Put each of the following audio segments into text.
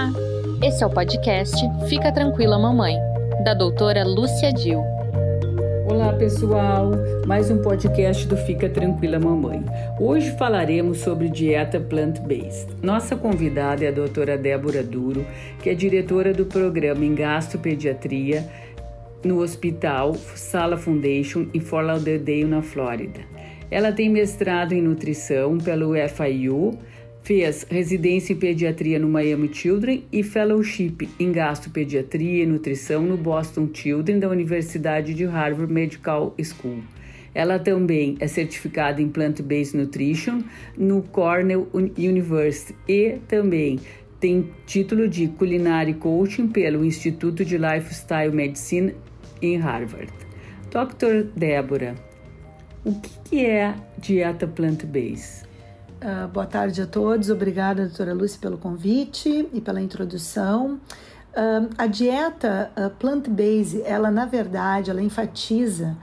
Olá! Esse é o podcast Fica Tranquila Mamãe, da doutora Lúcia Dil. Olá pessoal, mais um podcast do Fica Tranquila Mamãe. Hoje falaremos sobre dieta plant-based. Nossa convidada é a doutora Débora Duro, que é diretora do programa em gastropediatria no Hospital Sala Foundation em Fort Lauderdale, na Flórida. Ela tem mestrado em nutrição pelo FIU, fez residência em pediatria no Miami Children e fellowship em gastropediatria e nutrição no Boston Children da Universidade de Harvard Medical School. Ela também é certificada em Plant-Based Nutrition no Cornell University e também tem título de Culinary Coaching pelo Instituto de Lifestyle Medicine em Harvard. Dr. Débora, o que, é dieta plant-based? Uh, boa tarde a todos, obrigada, doutora Lúcia, pelo convite e pela introdução. Uh, a dieta uh, plant-based, ela na verdade, ela enfatiza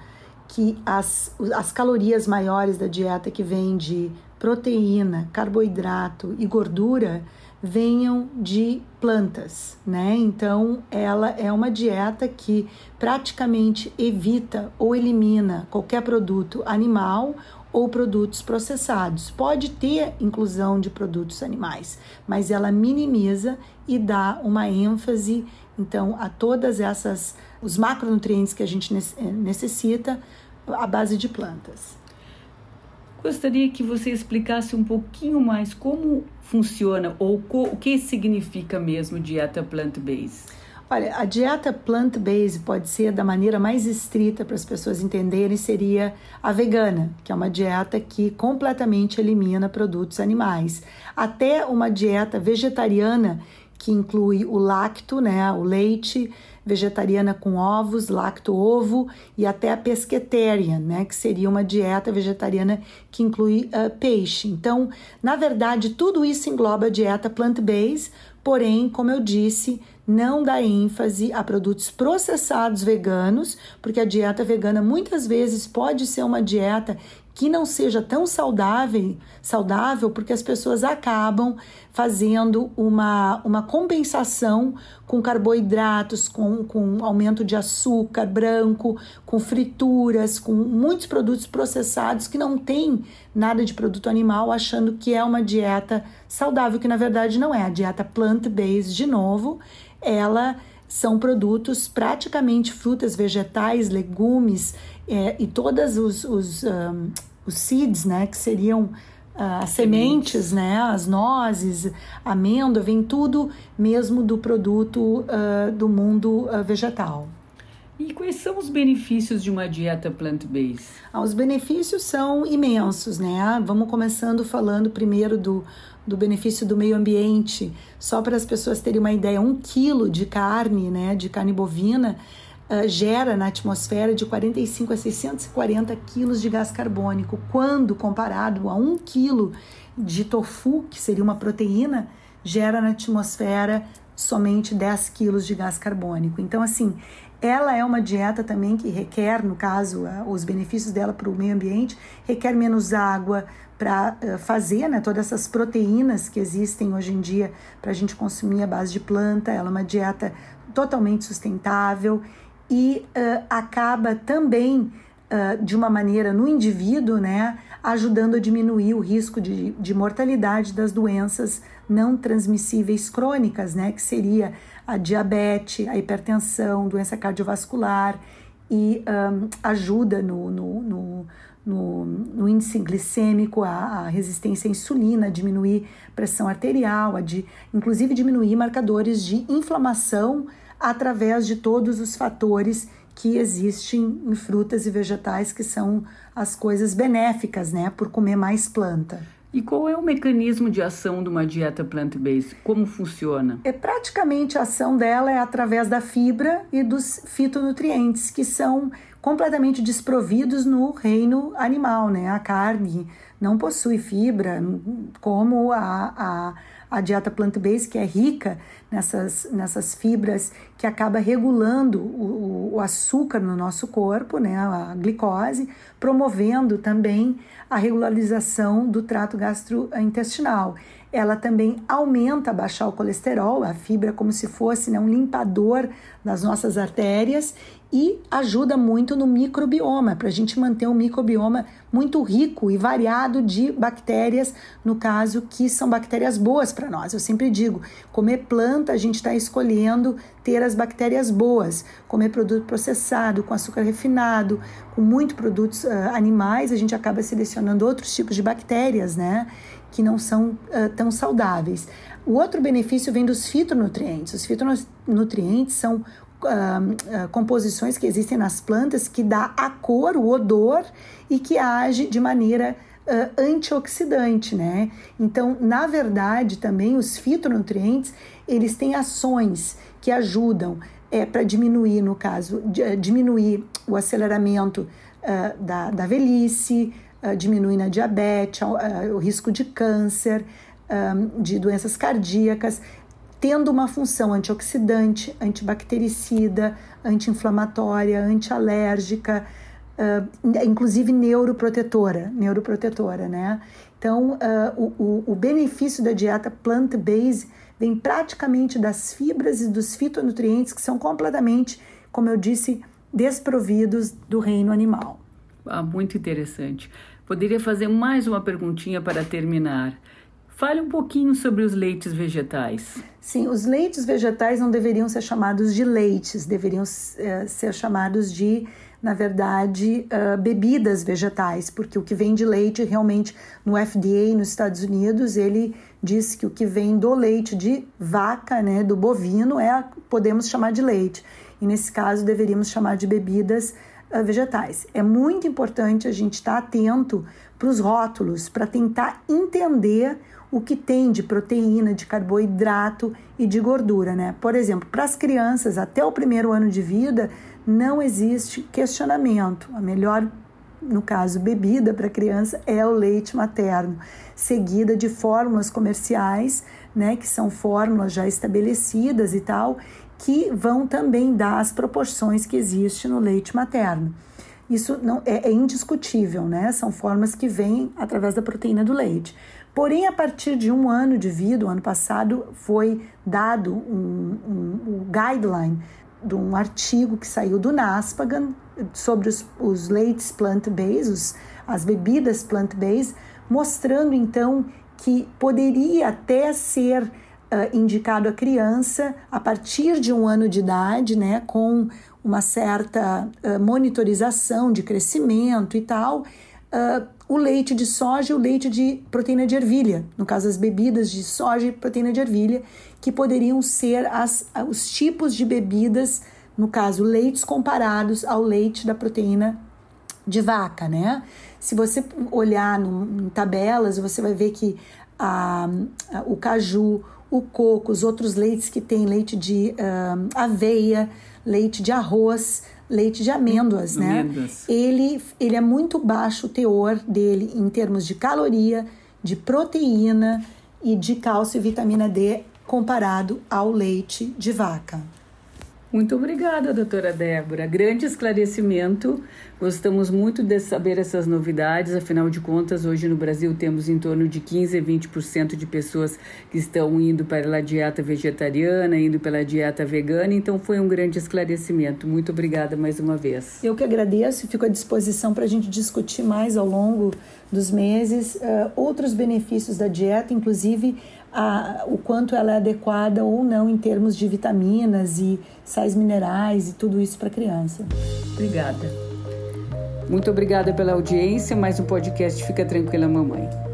que as, as calorias maiores da dieta que vem de proteína, carboidrato e gordura venham de plantas, né? Então, ela é uma dieta que praticamente evita ou elimina qualquer produto animal ou produtos processados. Pode ter inclusão de produtos animais, mas ela minimiza e dá uma ênfase então a todas essas os macronutrientes que a gente necessita à base de plantas. Gostaria que você explicasse um pouquinho mais como funciona ou o que significa mesmo dieta plant-based. Olha, a dieta plant-based pode ser da maneira mais estrita para as pessoas entenderem seria a vegana, que é uma dieta que completamente elimina produtos animais, até uma dieta vegetariana que inclui o lacto, né, o leite, vegetariana com ovos, lacto-ovo e até a pesquetarian, né, que seria uma dieta vegetariana que inclui uh, peixe. Então, na verdade, tudo isso engloba a dieta plant-based, porém, como eu disse, não dá ênfase a produtos processados veganos, porque a dieta vegana muitas vezes pode ser uma dieta que não seja tão saudável, saudável porque as pessoas acabam fazendo uma, uma compensação com carboidratos, com, com aumento de açúcar branco, com frituras, com muitos produtos processados que não tem nada de produto animal, achando que é uma dieta saudável, que na verdade não é. A dieta plant-based, de novo, ela são produtos praticamente frutas, vegetais, legumes é, e todas os, os, um, os seeds, né, que seriam uh, as sementes, né, as nozes, amêndoa, vem tudo mesmo do produto uh, do mundo uh, vegetal. E quais são os benefícios de uma dieta plant-based? Ah, os benefícios são imensos, né? Vamos começando falando primeiro do, do benefício do meio ambiente. Só para as pessoas terem uma ideia, um quilo de carne, né, de carne bovina, uh, gera na atmosfera de 45 a 640 quilos de gás carbônico, quando comparado a um quilo de tofu, que seria uma proteína, gera na atmosfera somente 10 quilos de gás carbônico. Então, assim, ela é uma dieta também que requer, no caso, os benefícios dela para o meio ambiente, requer menos água para fazer né, todas essas proteínas que existem hoje em dia para a gente consumir à base de planta. Ela é uma dieta totalmente sustentável e uh, acaba também, uh, de uma maneira no indivíduo, né, ajudando a diminuir o risco de, de mortalidade das doenças não transmissíveis crônicas, né, que seria a diabetes, a hipertensão, doença cardiovascular e um, ajuda no, no, no, no, no índice glicêmico, a, a, resistência à insulina, a diminuir pressão arterial, a de, inclusive diminuir marcadores de inflamação através de todos os fatores que existem em frutas e vegetais, que são as coisas benéficas, né, por comer mais planta. E qual é o mecanismo de ação de uma dieta plant-based? Como funciona? É praticamente a ação dela é através da fibra e dos fitonutrientes, que são completamente desprovidos no reino animal, né? A carne não possui fibra, como a, a, a dieta plant-based, que é rica nessas, nessas fibras que acaba regulando o, o açúcar no nosso corpo, né? A glicose, promovendo também a regularização do trato gastrointestinal. ela também aumenta baixar o colesterol, a fibra como se fosse né, um limpador das nossas artérias e ajuda muito no microbioma, para a gente manter um microbioma muito rico e variado de bactérias, no caso que são bactérias boas para nós. Eu sempre digo, comer planta a gente está escolhendo ter as bactérias boas, comer produto processado, com açúcar refinado, com muito produtos uh, animais, a gente acaba selecionando outros tipos de bactérias, né? Que não são uh, tão saudáveis. O outro benefício vem dos fitonutrientes. Os fitonutrientes são uh, composições que existem nas plantas que dá a cor, o odor e que age de maneira uh, antioxidante, né? Então, na verdade, também os fitonutrientes, eles têm ações que ajudam é, para diminuir, no caso, diminuir o aceleramento uh, da, da velhice, uh, diminuir a diabetes, uh, o risco de câncer, um, de doenças cardíacas tendo uma função antioxidante, antibactericida, anti-inflamatória, antialérgica, uh, inclusive neuroprotetora, neuroprotetora, né? Então, uh, o, o, benefício da dieta plant-based vem praticamente das fibras e dos fitonutrientes que são completamente, como eu disse, desprovidos do reino animal. Ah, muito interessante. Poderia fazer mais uma perguntinha para terminar. Fale um pouquinho sobre os leites vegetais. Sim, os leites vegetais não deveriam ser chamados de leites, deveriam uh, ser chamados de, na verdade, uh, bebidas vegetais, porque o que vem de leite realmente no FDA nos Estados Unidos ele diz que o que vem do leite de vaca, né, do bovino, é podemos chamar de leite. E nesse caso deveríamos chamar de bebidas uh, vegetais. É muito importante a gente estar atento para os rótulos para tentar entender o que tem de proteína, de carboidrato e de gordura, né? Por exemplo, para as crianças até o primeiro ano de vida não existe questionamento. A melhor, no caso, bebida para criança é o leite materno, seguida de fórmulas comerciais, né, que são fórmulas já estabelecidas e tal, que vão também dar as proporções que existe no leite materno. Isso não é, é indiscutível, né? São formas que vêm através da proteína do leite. Porém, a partir de um ano de vida, o ano passado, foi dado um, um, um guideline de um artigo que saiu do NASPAGAN sobre os, os leites plant-based, as bebidas plant-based, mostrando então que poderia até ser uh, indicado a criança a partir de um ano de idade, né, com uma certa uh, monitorização de crescimento e tal, uh, o leite de soja e o leite de proteína de ervilha, no caso as bebidas de soja e proteína de ervilha, que poderiam ser as, os tipos de bebidas, no caso leites comparados ao leite da proteína de vaca, né? Se você olhar no, em tabelas, você vai ver que a, a, o caju, o coco, os outros leites que tem leite de uh, aveia, leite de arroz, leite de amêndoas, né? Ele, ele é muito baixo o teor dele em termos de caloria, de proteína e de cálcio e vitamina D comparado ao leite de vaca. Muito obrigada, doutora Débora. Grande esclarecimento. Gostamos muito de saber essas novidades. Afinal de contas, hoje no Brasil temos em torno de 15 a 20% de pessoas que estão indo para a dieta vegetariana, indo pela dieta vegana. Então, foi um grande esclarecimento. Muito obrigada mais uma vez. Eu que agradeço e fico à disposição para a gente discutir mais ao longo dos meses uh, outros benefícios da dieta, inclusive a, o quanto ela é adequada ou não em termos de vitaminas e sais minerais e tudo isso para a criança. Obrigada. Muito obrigada pela audiência. Mais um podcast Fica Tranquila, Mamãe.